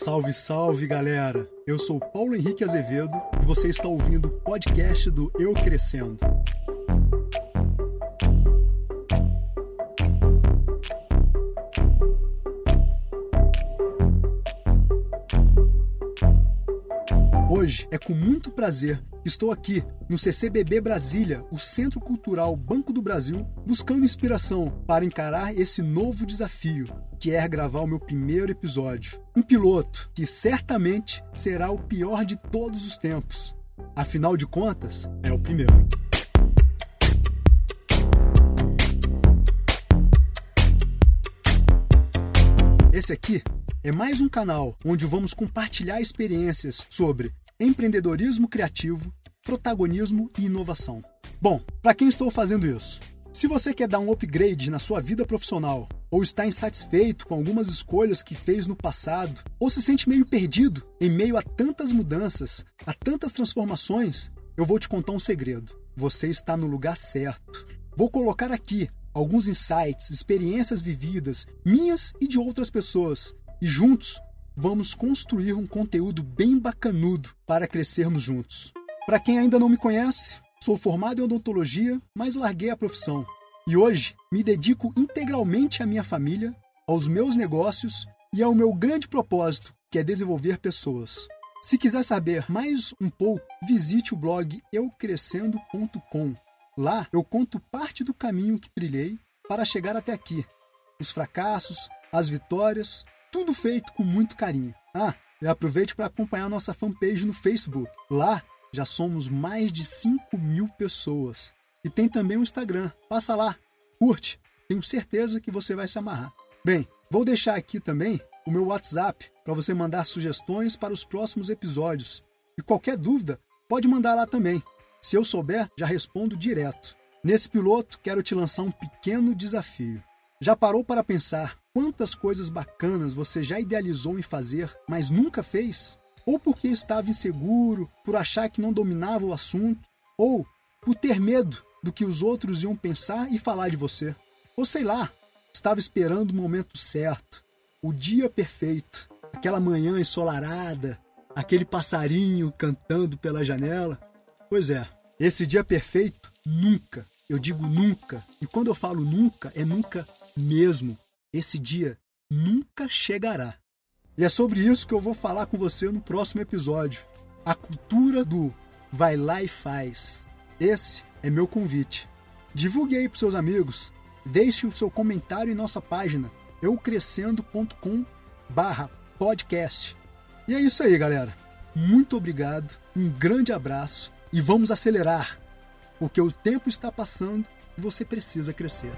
Salve, salve galera! Eu sou Paulo Henrique Azevedo e você está ouvindo o podcast do Eu Crescendo. Hoje é com muito prazer estou aqui no CCBB Brasília, o Centro Cultural Banco do Brasil, buscando inspiração para encarar esse novo desafio, que é gravar o meu primeiro episódio. Um piloto que certamente será o pior de todos os tempos. Afinal de contas, é o primeiro. Esse aqui é mais um canal onde vamos compartilhar experiências sobre empreendedorismo criativo, protagonismo e inovação. Bom, para quem estou fazendo isso? Se você quer dar um upgrade na sua vida profissional, ou está insatisfeito com algumas escolhas que fez no passado, ou se sente meio perdido em meio a tantas mudanças, a tantas transformações, eu vou te contar um segredo. Você está no lugar certo. Vou colocar aqui alguns insights, experiências vividas, minhas e de outras pessoas, e juntos vamos construir um conteúdo bem bacanudo para crescermos juntos. Para quem ainda não me conhece, sou formado em odontologia, mas larguei a profissão. E hoje me dedico integralmente à minha família, aos meus negócios e ao meu grande propósito, que é desenvolver pessoas. Se quiser saber mais um pouco, visite o blog eucrescendo.com. Lá eu conto parte do caminho que trilhei para chegar até aqui. Os fracassos, as vitórias, tudo feito com muito carinho. Ah, e aproveite para acompanhar nossa fanpage no Facebook. Lá já somos mais de 5 mil pessoas. E tem também o Instagram. Passa lá, curte. Tenho certeza que você vai se amarrar. Bem, vou deixar aqui também o meu WhatsApp para você mandar sugestões para os próximos episódios. E qualquer dúvida, pode mandar lá também. Se eu souber, já respondo direto. Nesse piloto, quero te lançar um pequeno desafio. Já parou para pensar quantas coisas bacanas você já idealizou em fazer, mas nunca fez? Ou porque estava inseguro, por achar que não dominava o assunto, ou por ter medo do que os outros iam pensar e falar de você. Ou sei lá, estava esperando o momento certo, o dia perfeito, aquela manhã ensolarada, aquele passarinho cantando pela janela. Pois é, esse dia perfeito nunca, eu digo nunca, e quando eu falo nunca, é nunca mesmo. Esse dia nunca chegará. E é sobre isso que eu vou falar com você no próximo episódio. A cultura do vai lá e faz. Esse é meu convite. Divulgue aí para seus amigos. Deixe o seu comentário em nossa página eucrescendo.com barra podcast. E é isso aí, galera. Muito obrigado, um grande abraço e vamos acelerar, porque o tempo está passando e você precisa crescer.